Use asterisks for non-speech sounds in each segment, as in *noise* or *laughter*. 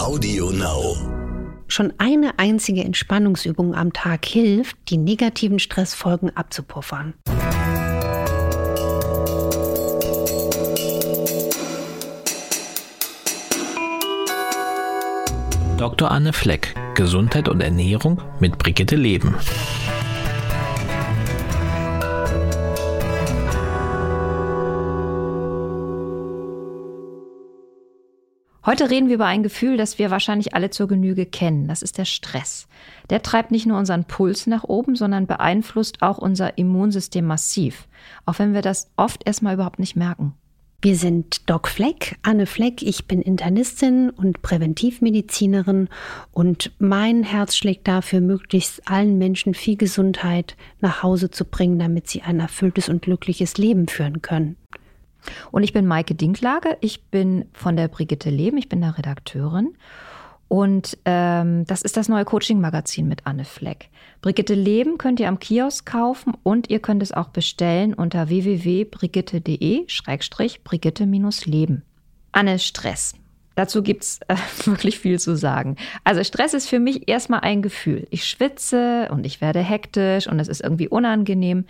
Audio Now. Schon eine einzige Entspannungsübung am Tag hilft, die negativen Stressfolgen abzupuffern. Dr. Anne Fleck, Gesundheit und Ernährung mit Brigitte Leben. Heute reden wir über ein Gefühl, das wir wahrscheinlich alle zur Genüge kennen. Das ist der Stress. Der treibt nicht nur unseren Puls nach oben, sondern beeinflusst auch unser Immunsystem massiv. Auch wenn wir das oft erstmal überhaupt nicht merken. Wir sind Doc Fleck, Anne Fleck. Ich bin Internistin und Präventivmedizinerin und mein Herz schlägt dafür, möglichst allen Menschen viel Gesundheit nach Hause zu bringen, damit sie ein erfülltes und glückliches Leben führen können. Und ich bin Maike Dinklage, ich bin von der Brigitte Leben, ich bin da Redakteurin. Und ähm, das ist das neue Coaching-Magazin mit Anne Fleck. Brigitte Leben könnt ihr am Kiosk kaufen und ihr könnt es auch bestellen unter www.brigitte.de-brigitte-leben. Anne, Stress. Dazu gibt's äh, *laughs* wirklich viel zu sagen. Also Stress ist für mich erstmal ein Gefühl. Ich schwitze und ich werde hektisch und es ist irgendwie unangenehm.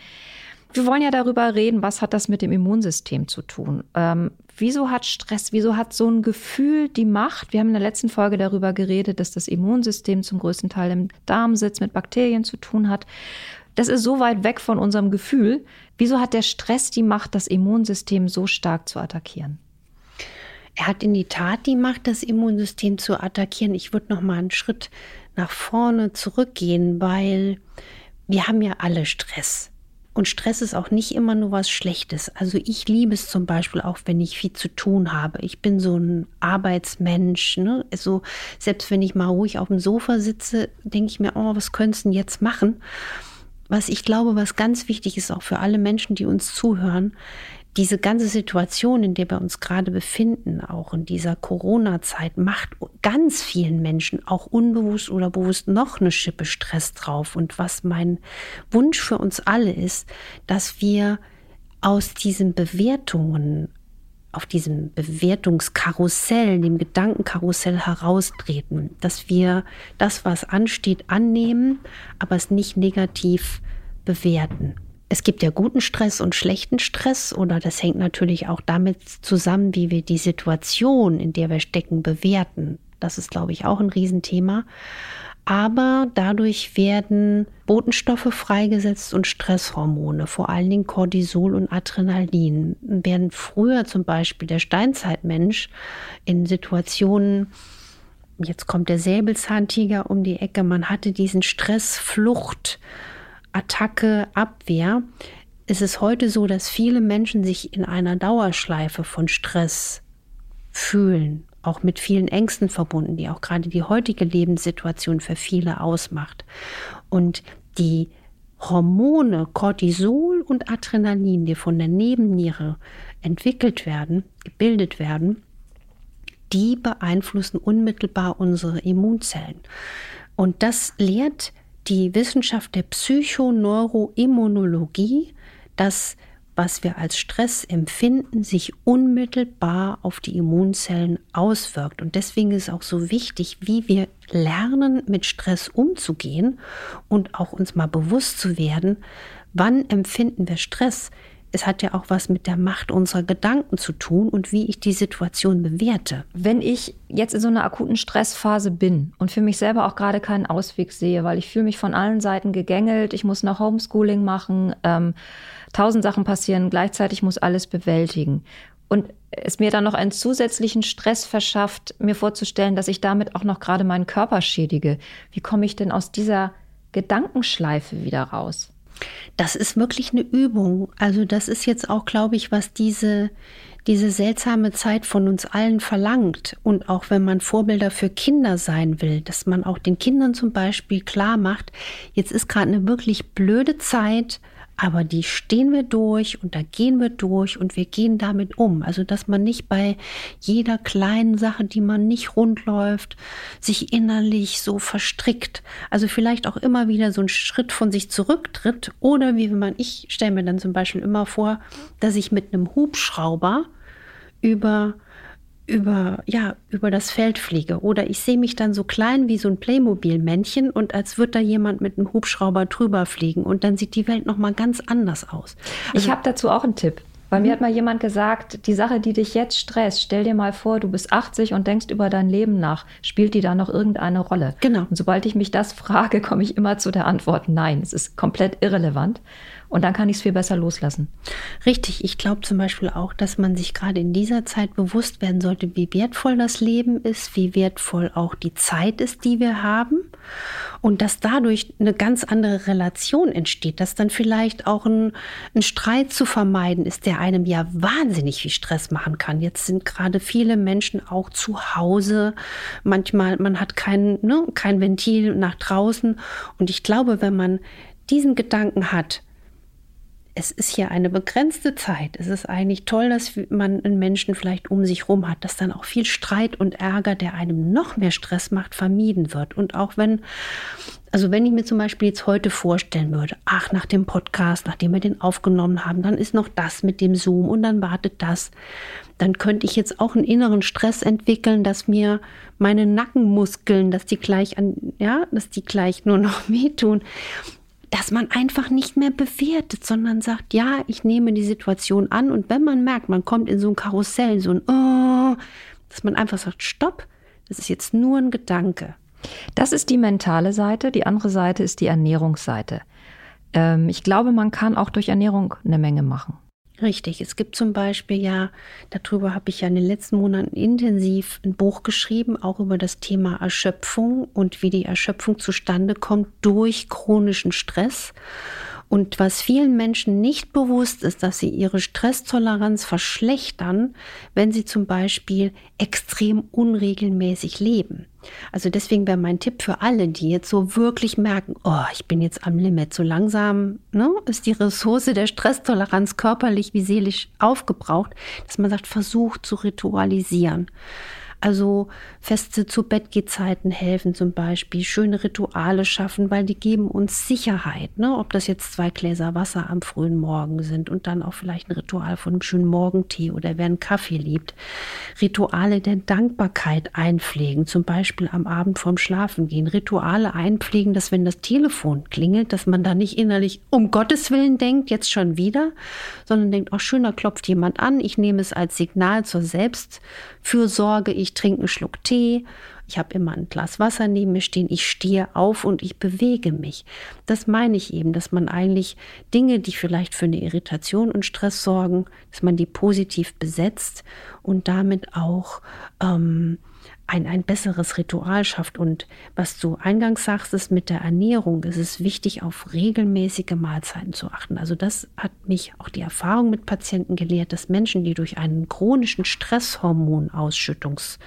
Wir wollen ja darüber reden, was hat das mit dem Immunsystem zu tun? Ähm, wieso hat Stress, wieso hat so ein Gefühl die Macht? Wir haben in der letzten Folge darüber geredet, dass das Immunsystem zum größten Teil im Darm sitzt, mit Bakterien zu tun hat. Das ist so weit weg von unserem Gefühl. Wieso hat der Stress die Macht, das Immunsystem so stark zu attackieren? Er hat in die Tat die Macht, das Immunsystem zu attackieren. Ich würde noch mal einen Schritt nach vorne zurückgehen, weil wir haben ja alle Stress. Und Stress ist auch nicht immer nur was Schlechtes. Also ich liebe es zum Beispiel auch, wenn ich viel zu tun habe. Ich bin so ein Arbeitsmensch. Ne? Also selbst wenn ich mal ruhig auf dem Sofa sitze, denke ich mir, oh, was könntest du denn jetzt machen? Was ich glaube, was ganz wichtig ist, auch für alle Menschen, die uns zuhören, diese ganze Situation, in der wir uns gerade befinden, auch in dieser Corona-Zeit, macht ganz vielen Menschen auch unbewusst oder bewusst noch eine Schippe Stress drauf. Und was mein Wunsch für uns alle ist, dass wir aus diesen Bewertungen, auf diesem Bewertungskarussell, dem Gedankenkarussell heraustreten, dass wir das, was ansteht, annehmen, aber es nicht negativ bewerten es gibt ja guten Stress und schlechten Stress oder das hängt natürlich auch damit zusammen, wie wir die Situation, in der wir stecken, bewerten. Das ist, glaube ich, auch ein Riesenthema. Aber dadurch werden Botenstoffe freigesetzt und Stresshormone, vor allen Dingen Cortisol und Adrenalin. Während früher zum Beispiel der Steinzeitmensch in Situationen, jetzt kommt der Säbelzahntiger um die Ecke, man hatte diesen Stress, Flucht, Attacke, Abwehr, ist es heute so, dass viele Menschen sich in einer Dauerschleife von Stress fühlen, auch mit vielen Ängsten verbunden, die auch gerade die heutige Lebenssituation für viele ausmacht. Und die Hormone Cortisol und Adrenalin, die von der Nebenniere entwickelt werden, gebildet werden, die beeinflussen unmittelbar unsere Immunzellen. Und das lehrt die Wissenschaft der Psychoneuroimmunologie, dass was wir als Stress empfinden, sich unmittelbar auf die Immunzellen auswirkt. Und deswegen ist auch so wichtig, wie wir lernen, mit Stress umzugehen und auch uns mal bewusst zu werden, wann empfinden wir Stress es hat ja auch was mit der Macht unserer Gedanken zu tun und wie ich die Situation bewerte. Wenn ich jetzt in so einer akuten Stressphase bin und für mich selber auch gerade keinen Ausweg sehe, weil ich fühle mich von allen Seiten gegängelt, ich muss noch Homeschooling machen, ähm, tausend Sachen passieren, gleichzeitig muss alles bewältigen. Und es mir dann noch einen zusätzlichen Stress verschafft, mir vorzustellen, dass ich damit auch noch gerade meinen Körper schädige. Wie komme ich denn aus dieser Gedankenschleife wieder raus? Das ist wirklich eine Übung. Also das ist jetzt auch, glaube ich, was diese, diese seltsame Zeit von uns allen verlangt. Und auch wenn man Vorbilder für Kinder sein will, dass man auch den Kindern zum Beispiel klar macht, jetzt ist gerade eine wirklich blöde Zeit, aber die stehen wir durch und da gehen wir durch und wir gehen damit um. Also, dass man nicht bei jeder kleinen Sache, die man nicht rund läuft, sich innerlich so verstrickt. Also vielleicht auch immer wieder so einen Schritt von sich zurücktritt. Oder wie wenn man, ich stelle mir dann zum Beispiel immer vor, dass ich mit einem Hubschrauber über über, ja, über das Feld fliege. Oder ich sehe mich dann so klein wie so ein Playmobil-Männchen und als würde da jemand mit einem Hubschrauber drüber fliegen und dann sieht die Welt nochmal ganz anders aus. Also, ich habe dazu auch einen Tipp. Weil mir hat mal jemand gesagt, die Sache, die dich jetzt stresst, stell dir mal vor, du bist 80 und denkst über dein Leben nach. Spielt die da noch irgendeine Rolle? Genau. Und sobald ich mich das frage, komme ich immer zu der Antwort nein. Es ist komplett irrelevant. Und dann kann ich es viel besser loslassen. Richtig, ich glaube zum Beispiel auch, dass man sich gerade in dieser Zeit bewusst werden sollte, wie wertvoll das Leben ist, wie wertvoll auch die Zeit ist, die wir haben. Und dass dadurch eine ganz andere Relation entsteht, dass dann vielleicht auch ein, ein Streit zu vermeiden ist, der einem ja wahnsinnig viel Stress machen kann. Jetzt sind gerade viele Menschen auch zu Hause. Manchmal, man hat kein, ne, kein Ventil nach draußen. Und ich glaube, wenn man diesen Gedanken hat, es ist hier eine begrenzte Zeit. Es ist eigentlich toll, dass man einen Menschen vielleicht um sich herum hat, dass dann auch viel Streit und Ärger, der einem noch mehr Stress macht, vermieden wird. Und auch wenn, also wenn ich mir zum Beispiel jetzt heute vorstellen würde, ach, nach dem Podcast, nachdem wir den aufgenommen haben, dann ist noch das mit dem Zoom und dann wartet das, dann könnte ich jetzt auch einen inneren Stress entwickeln, dass mir meine Nackenmuskeln, dass die gleich an, ja, dass die gleich nur noch *laughs* wehtun dass man einfach nicht mehr bewertet, sondern sagt, ja, ich nehme die Situation an und wenn man merkt, man kommt in so ein Karussell, so ein oh, dass man einfach sagt, stopp, das ist jetzt nur ein Gedanke. Das ist die mentale Seite, die andere Seite ist die Ernährungsseite. Ähm, ich glaube, man kann auch durch Ernährung eine Menge machen. Richtig. Es gibt zum Beispiel ja, darüber habe ich ja in den letzten Monaten intensiv ein Buch geschrieben, auch über das Thema Erschöpfung und wie die Erschöpfung zustande kommt durch chronischen Stress. Und was vielen Menschen nicht bewusst ist, dass sie ihre Stresstoleranz verschlechtern, wenn sie zum Beispiel extrem unregelmäßig leben. Also deswegen wäre mein Tipp für alle, die jetzt so wirklich merken, oh, ich bin jetzt am Limit, so langsam ne, ist die Ressource der Stresstoleranz körperlich wie seelisch aufgebraucht, dass man sagt, versucht zu ritualisieren. Also feste zu Bettgehzeiten helfen zum Beispiel, schöne Rituale schaffen, weil die geben uns Sicherheit. Ne? Ob das jetzt zwei Gläser Wasser am frühen Morgen sind und dann auch vielleicht ein Ritual von einem schönen Morgentee oder wer einen Kaffee liebt. Rituale der Dankbarkeit einpflegen, zum Beispiel am Abend vorm Schlafengehen. Rituale einpflegen, dass wenn das Telefon klingelt, dass man da nicht innerlich um Gottes Willen denkt, jetzt schon wieder, sondern denkt, auch schöner klopft jemand an. Ich nehme es als Signal zur Selbstfürsorge. Ich trinke einen Schluck Tee. Ich habe immer ein Glas Wasser neben mir stehen. Ich stehe auf und ich bewege mich. Das meine ich eben, dass man eigentlich Dinge, die vielleicht für eine Irritation und Stress sorgen, dass man die positiv besetzt und damit auch ähm, ein, ein besseres Ritual schafft. Und was du eingangs sagst, ist mit der Ernährung, ist es wichtig, auf regelmäßige Mahlzeiten zu achten. Also das hat mich auch die Erfahrung mit Patienten gelehrt, dass Menschen, die durch einen chronischen Stresshormonausschüttungs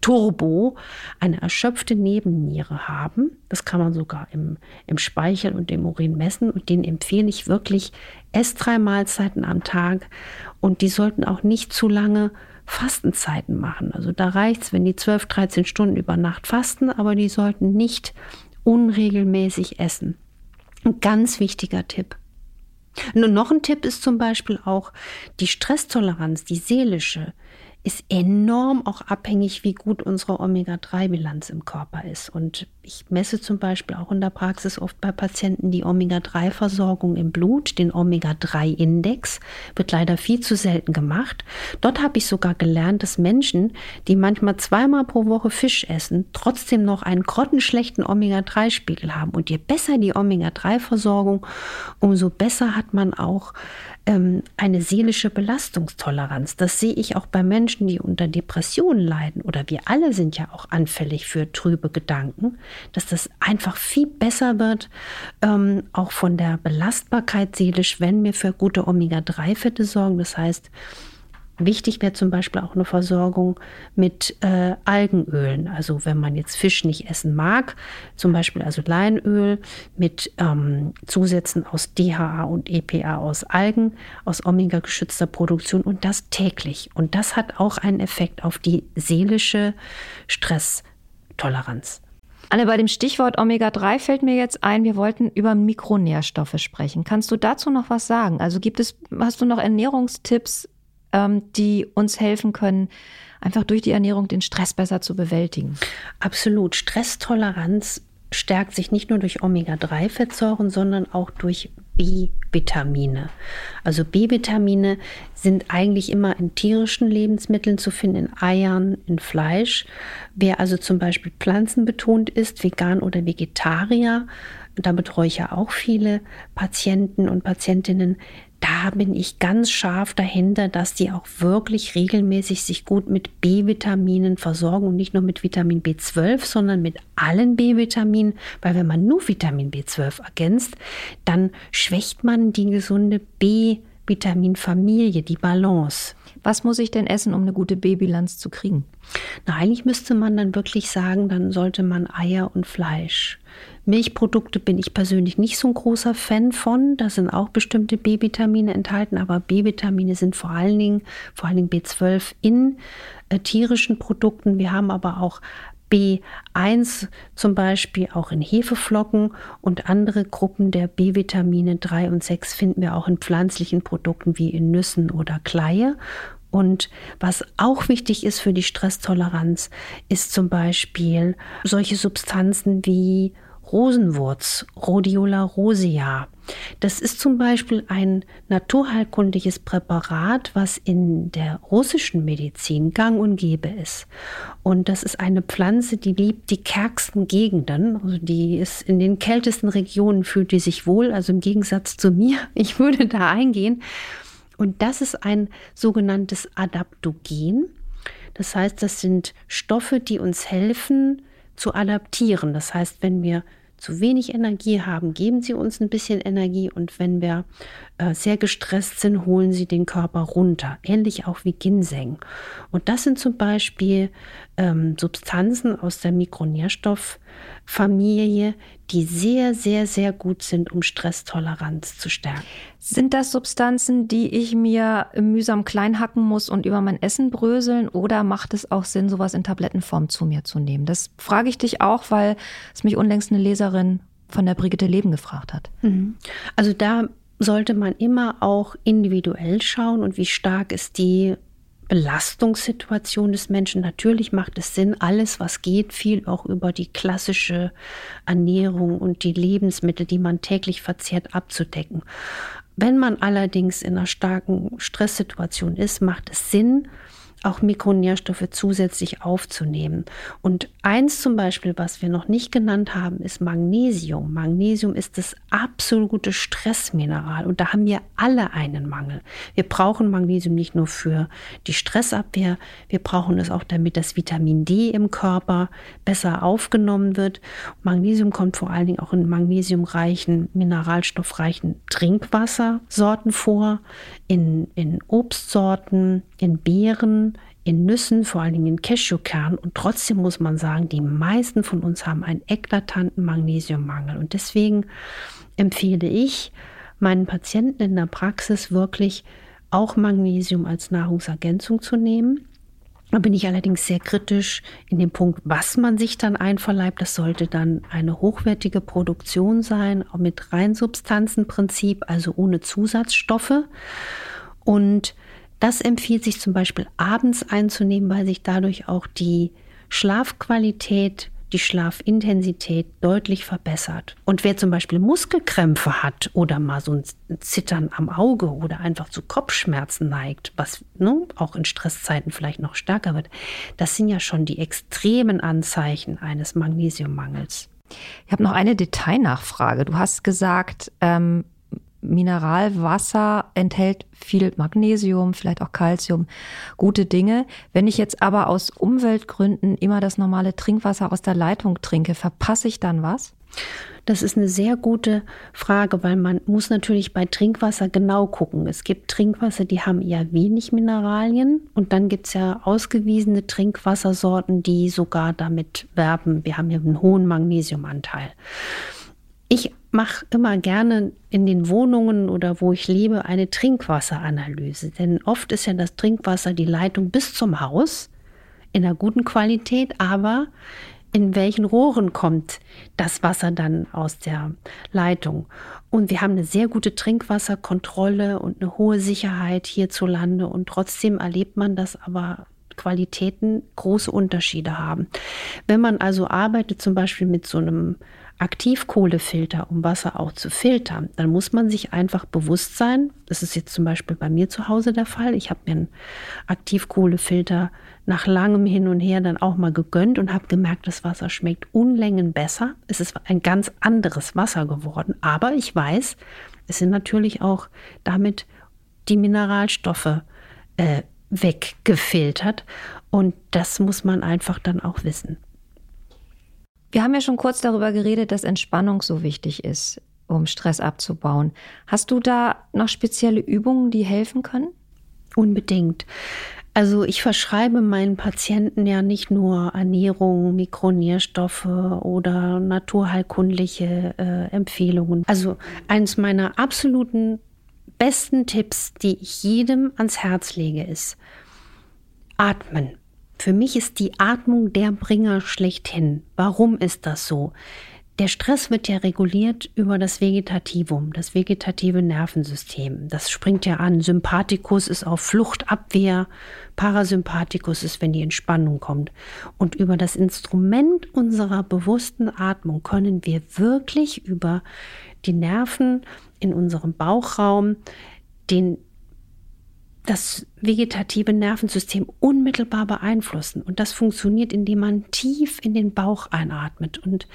Turbo eine erschöpfte Nebenniere haben. Das kann man sogar im, im Speichel und im Urin messen. Und denen empfehle ich wirklich, ess drei Mahlzeiten am Tag. Und die sollten auch nicht zu lange Fastenzeiten machen. Also da reicht es, wenn die 12, 13 Stunden über Nacht fasten, aber die sollten nicht unregelmäßig essen. Ein ganz wichtiger Tipp. Und noch ein Tipp ist zum Beispiel auch die Stresstoleranz, die seelische ist enorm auch abhängig, wie gut unsere Omega-3-Bilanz im Körper ist. Und ich messe zum Beispiel auch in der Praxis oft bei Patienten die Omega-3-Versorgung im Blut, den Omega-3-Index, wird leider viel zu selten gemacht. Dort habe ich sogar gelernt, dass Menschen, die manchmal zweimal pro Woche Fisch essen, trotzdem noch einen grottenschlechten Omega-3-Spiegel haben. Und je besser die Omega-3-Versorgung, umso besser hat man auch ähm, eine seelische Belastungstoleranz. Das sehe ich auch bei Menschen, die unter Depressionen leiden oder wir alle sind ja auch anfällig für trübe Gedanken, dass das einfach viel besser wird, ähm, auch von der Belastbarkeit seelisch, wenn wir für gute Omega-3-Fette sorgen. Das heißt, Wichtig wäre zum Beispiel auch eine Versorgung mit äh, Algenölen. Also wenn man jetzt Fisch nicht essen mag, zum Beispiel also Leinöl mit ähm, Zusätzen aus DHA und EPA aus Algen, aus Omega-geschützter Produktion und das täglich. Und das hat auch einen Effekt auf die seelische Stresstoleranz. Anne, bei dem Stichwort Omega-3 fällt mir jetzt ein, wir wollten über Mikronährstoffe sprechen. Kannst du dazu noch was sagen? Also gibt es, hast du noch Ernährungstipps, ähm, die uns helfen können, einfach durch die Ernährung den Stress besser zu bewältigen. Absolut. Stresstoleranz stärkt sich nicht nur durch Omega-3-Fettsäuren, sondern auch durch B-Vitamine. Also B-Vitamine sind eigentlich immer in tierischen Lebensmitteln zu finden, in Eiern, in Fleisch. Wer also zum Beispiel pflanzenbetont ist, vegan oder Vegetarier, da betreue ich ja auch viele Patienten und Patientinnen, da bin ich ganz scharf dahinter, dass die auch wirklich regelmäßig sich gut mit B-Vitaminen versorgen und nicht nur mit Vitamin B12, sondern mit allen B-Vitaminen, weil wenn man nur Vitamin B12 ergänzt, dann schwächt man die gesunde B-Vitaminfamilie, die Balance. Was muss ich denn essen, um eine gute B-Bilanz zu kriegen? Na, eigentlich müsste man dann wirklich sagen, dann sollte man Eier und Fleisch Milchprodukte bin ich persönlich nicht so ein großer Fan von. Da sind auch bestimmte B-Vitamine enthalten, aber B-Vitamine sind vor allen Dingen, vor allen Dingen B12 in äh, tierischen Produkten. Wir haben aber auch B1 zum Beispiel auch in Hefeflocken und andere Gruppen der B-Vitamine 3 und 6 finden wir auch in pflanzlichen Produkten wie in Nüssen oder Kleie. Und was auch wichtig ist für die Stresstoleranz, ist zum Beispiel solche Substanzen wie Rosenwurz, Rhodiola rosea. Das ist zum Beispiel ein naturheilkundliches Präparat, was in der russischen Medizin gang und gäbe ist. Und das ist eine Pflanze, die liebt die kärgsten Gegenden. Also die ist in den kältesten Regionen fühlt die sich wohl. Also im Gegensatz zu mir. *laughs* Ich würde da eingehen. Und das ist ein sogenanntes Adaptogen. Das heißt, das sind Stoffe, die uns helfen, zu adaptieren. Das heißt, wenn wir zu wenig Energie haben, geben sie uns ein bisschen Energie und wenn wir äh, sehr gestresst sind, holen sie den Körper runter. Ähnlich auch wie Ginseng. Und das sind zum Beispiel ähm, Substanzen aus der Mikronährstofffamilie, die sehr, sehr, sehr gut sind, um Stresstoleranz zu stärken. Sind das Substanzen, die ich mir mühsam klein hacken muss und über mein Essen bröseln? Oder macht es auch Sinn, sowas in Tablettenform zu mir zu nehmen? Das frage ich dich auch, weil es mich unlängst eine Leserin von der Brigitte Leben gefragt hat. Mhm. Also da sollte man immer auch individuell schauen und wie stark ist die Belastungssituation des Menschen. Natürlich macht es Sinn, alles, was geht, viel auch über die klassische Ernährung und die Lebensmittel, die man täglich verzehrt, abzudecken. Wenn man allerdings in einer starken Stresssituation ist, macht es Sinn, auch Mikronährstoffe zusätzlich aufzunehmen. Und eins zum Beispiel, was wir noch nicht genannt haben, ist Magnesium. Magnesium ist das absolute Stressmineral und da haben wir alle einen Mangel. Wir brauchen Magnesium nicht nur für die Stressabwehr, wir brauchen es auch, damit das Vitamin D im Körper besser aufgenommen wird. Magnesium kommt vor allen Dingen auch in magnesiumreichen, mineralstoffreichen Trinkwassersorten vor, in, in Obstsorten, in Beeren, in Nüssen, vor allen Dingen in Cashewkernen. Und trotzdem muss man sagen, die meisten von uns haben einen eklatanten Magnesiummangel. Und deswegen empfehle ich meinen Patienten in der Praxis wirklich auch Magnesium als Nahrungsergänzung zu nehmen. Da bin ich allerdings sehr kritisch in dem Punkt, was man sich dann einverleibt. Das sollte dann eine hochwertige Produktion sein, auch mit Reinsubstanzenprinzip, also ohne Zusatzstoffe. Und das empfiehlt sich zum Beispiel abends einzunehmen, weil sich dadurch auch die Schlafqualität die Schlafintensität deutlich verbessert. Und wer zum Beispiel Muskelkrämpfe hat oder mal so ein Zittern am Auge oder einfach zu Kopfschmerzen neigt, was ne, auch in Stresszeiten vielleicht noch stärker wird, das sind ja schon die extremen Anzeichen eines Magnesiummangels. Ich habe noch eine Detailnachfrage. Du hast gesagt, ähm, Mineralwasser enthält viel Magnesium, vielleicht auch Kalzium, gute Dinge. Wenn ich jetzt aber aus Umweltgründen immer das normale Trinkwasser aus der Leitung trinke, verpasse ich dann was? Das ist eine sehr gute Frage, weil man muss natürlich bei Trinkwasser genau gucken. Es gibt Trinkwasser, die haben eher wenig Mineralien und dann gibt es ja ausgewiesene Trinkwassersorten, die sogar damit werben, wir haben hier einen hohen Magnesiumanteil. Ich mache immer gerne in den Wohnungen oder wo ich lebe eine Trinkwasseranalyse. Denn oft ist ja das Trinkwasser die Leitung bis zum Haus in einer guten Qualität, aber in welchen Rohren kommt das Wasser dann aus der Leitung. Und wir haben eine sehr gute Trinkwasserkontrolle und eine hohe Sicherheit hierzulande. Und trotzdem erlebt man, dass aber Qualitäten große Unterschiede haben. Wenn man also arbeitet, zum Beispiel mit so einem Aktivkohlefilter, um Wasser auch zu filtern, dann muss man sich einfach bewusst sein, das ist jetzt zum Beispiel bei mir zu Hause der Fall, ich habe mir einen Aktivkohlefilter nach langem Hin und Her dann auch mal gegönnt und habe gemerkt, das Wasser schmeckt Unlängen besser. Es ist ein ganz anderes Wasser geworden, aber ich weiß, es sind natürlich auch damit die Mineralstoffe äh, weggefiltert und das muss man einfach dann auch wissen. Wir haben ja schon kurz darüber geredet, dass Entspannung so wichtig ist, um Stress abzubauen. Hast du da noch spezielle Übungen, die helfen können? Unbedingt. Also ich verschreibe meinen Patienten ja nicht nur Ernährung, Mikronährstoffe oder naturheilkundliche äh, Empfehlungen. Also eines meiner absoluten besten Tipps, die ich jedem ans Herz lege, ist Atmen. Für mich ist die Atmung der Bringer schlechthin. Warum ist das so? Der Stress wird ja reguliert über das Vegetativum, das vegetative Nervensystem. Das springt ja an. Sympathikus ist auf Fluchtabwehr, Parasympathikus ist, wenn die Entspannung kommt. Und über das Instrument unserer bewussten Atmung können wir wirklich über die Nerven in unserem Bauchraum den das vegetative Nervensystem unmittelbar beeinflussen. Und das funktioniert, indem man tief in den Bauch einatmet. Und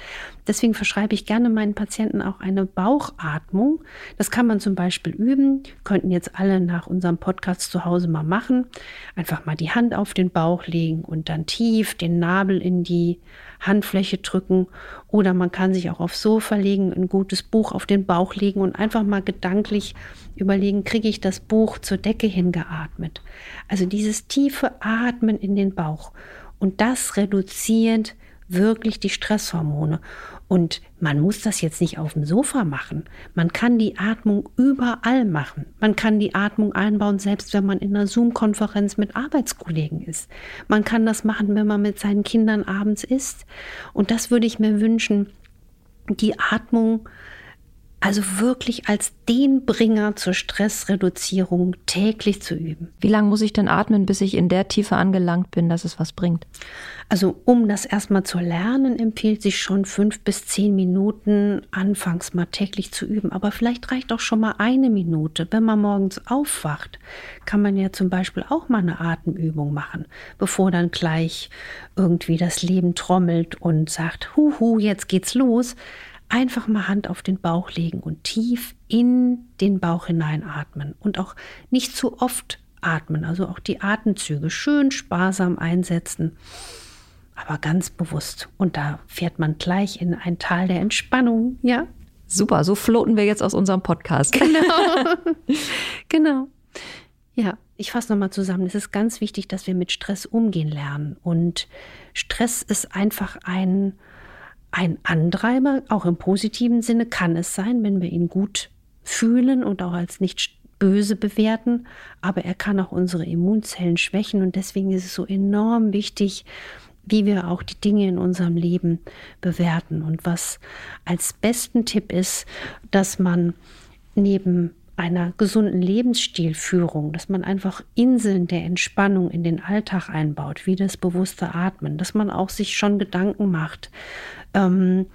deswegen verschreibe ich gerne meinen Patienten auch eine Bauchatmung. Das kann man zum Beispiel üben, könnten jetzt alle nach unserem Podcast zu Hause mal machen. Einfach mal die Hand auf den Bauch legen und dann tief den Nabel in die Handfläche drücken. Oder man kann sich auch aufs Sofa legen, ein gutes Buch auf den Bauch legen und einfach mal gedanklich überlegen, kriege ich das Buch zur Decke hingeatmet. Also dieses tiefe Atmen in den Bauch. Und das reduziert wirklich die Stresshormone. Und man muss das jetzt nicht auf dem Sofa machen. Man kann die Atmung überall machen. Man kann die Atmung einbauen, selbst wenn man in einer Zoom-Konferenz mit Arbeitskollegen ist. Man kann das machen, wenn man mit seinen Kindern abends isst. Und das würde ich mir wünschen, die Atmung also wirklich als den Bringer zur Stressreduzierung täglich zu üben. Wie lange muss ich denn atmen, bis ich in der Tiefe angelangt bin, dass es was bringt? Also um das erstmal zu lernen, empfiehlt sich schon fünf bis zehn Minuten anfangs mal täglich zu üben. Aber vielleicht reicht auch schon mal eine Minute. Wenn man morgens aufwacht, kann man ja zum Beispiel auch mal eine Atemübung machen, bevor dann gleich irgendwie das Leben trommelt und sagt, huhu, jetzt geht's los einfach mal Hand auf den Bauch legen und tief in den Bauch hineinatmen und auch nicht zu oft atmen, also auch die Atemzüge schön sparsam einsetzen, aber ganz bewusst. Und da fährt man gleich in ein Tal der Entspannung, ja? Super, so floaten wir jetzt aus unserem Podcast. Genau. *laughs* genau. Ja, ich fasse nochmal zusammen. Es ist ganz wichtig, dass wir mit Stress umgehen lernen. Und Stress ist einfach ein, ein Antreiber, auch im positiven Sinne kann es sein, wenn wir ihn gut fühlen und auch als nicht böse bewerten, aber er kann auch unsere Immunzellen schwächen und deswegen ist es so enorm wichtig, wie wir auch die Dinge in unserem Leben bewerten. Und was als besten Tipp ist, dass man neben einer gesunden Lebensstilführung, dass man einfach Inseln der Entspannung in den Alltag einbaut, wie das bewusste Atmen, dass man auch sich schon Gedanken macht, ähm,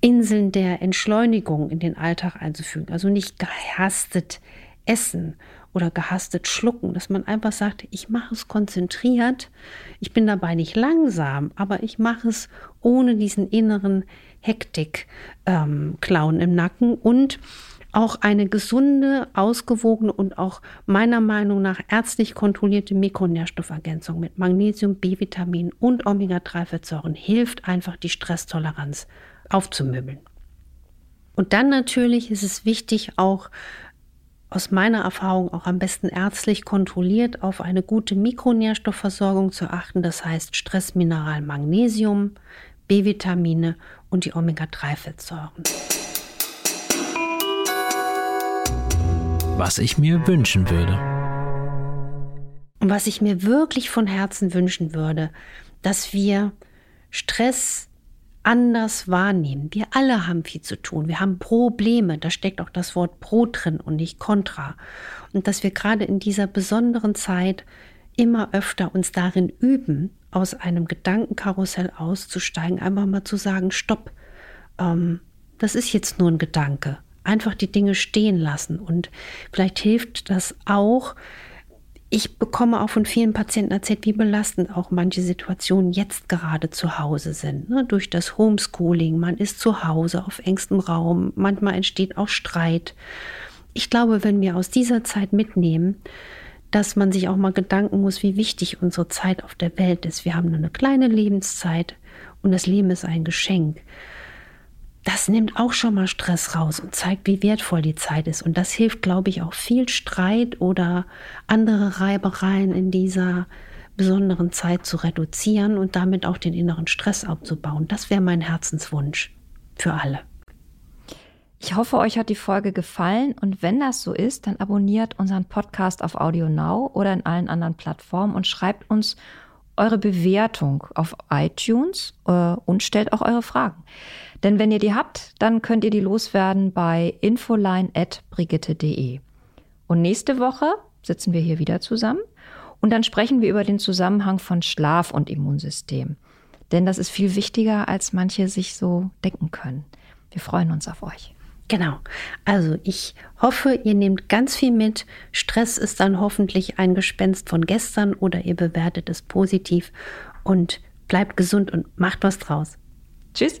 Inseln der Entschleunigung in den Alltag einzufügen. Also nicht gehastet essen oder gehastet schlucken, dass man einfach sagt, ich mache es konzentriert, ich bin dabei nicht langsam, aber ich mache es ohne diesen inneren Hektik-Clown ähm, im Nacken und auch eine gesunde, ausgewogene und auch meiner Meinung nach ärztlich kontrollierte Mikronährstoffergänzung mit Magnesium, B-Vitamin und Omega-3-Fettsäuren hilft einfach, die Stresstoleranz aufzumöbeln. Und dann natürlich ist es wichtig, auch aus meiner Erfahrung auch am besten ärztlich kontrolliert auf eine gute Mikronährstoffversorgung zu achten. Das heißt Stressmineral Magnesium, B-Vitamine und die Omega-3-Fettsäuren. Was ich mir wünschen würde. Und was ich mir wirklich von Herzen wünschen würde, dass wir Stress anders wahrnehmen. Wir alle haben viel zu tun. Wir haben Probleme. Da steckt auch das Wort Pro drin und nicht Contra. Und dass wir gerade in dieser besonderen Zeit immer öfter uns darin üben, aus einem Gedankenkarussell auszusteigen, einfach mal zu sagen, stopp, ähm, das ist jetzt nur ein Gedanke. Einfach die Dinge stehen lassen. Und vielleicht hilft das auch, ich bekomme auch von vielen Patienten erzählt, wie belastend auch manche Situationen jetzt gerade zu Hause sind. Ne? Durch das Homeschooling, man ist zu Hause auf engstem Raum, manchmal entsteht auch Streit. Ich glaube, wenn wir aus dieser Zeit mitnehmen, dass man sich auch mal Gedanken muss, wie wichtig unsere Zeit auf der Welt ist. Wir haben nur eine kleine Lebenszeit und das Leben ist ein Geschenk das nimmt auch schon mal Stress raus und zeigt, wie wertvoll die Zeit ist. Und das hilft, glaube ich, auch viel Streit oder andere Reibereien in dieser besonderen Zeit zu reduzieren und damit auch den inneren Stress abzubauen. Das wäre mein Herzenswunsch für alle. Ich hoffe, euch hat die Folge gefallen und wenn das so ist, dann abonniert unseren Podcast auf Audio Now oder in allen anderen Plattformen und schreibt uns eure Bewertung auf iTunes äh, und stellt auch eure Fragen. Denn wenn ihr die habt, dann könnt ihr die loswerden bei infoline.brigitte.de. Und nächste Woche sitzen wir hier wieder zusammen und dann sprechen wir über den Zusammenhang von Schlaf und Immunsystem. Denn das ist viel wichtiger, als manche sich so denken können. Wir freuen uns auf euch. Genau. Also ich hoffe, ihr nehmt ganz viel mit. Stress ist dann hoffentlich ein Gespenst von gestern oder ihr bewertet es positiv und bleibt gesund und macht was draus. Tschüss.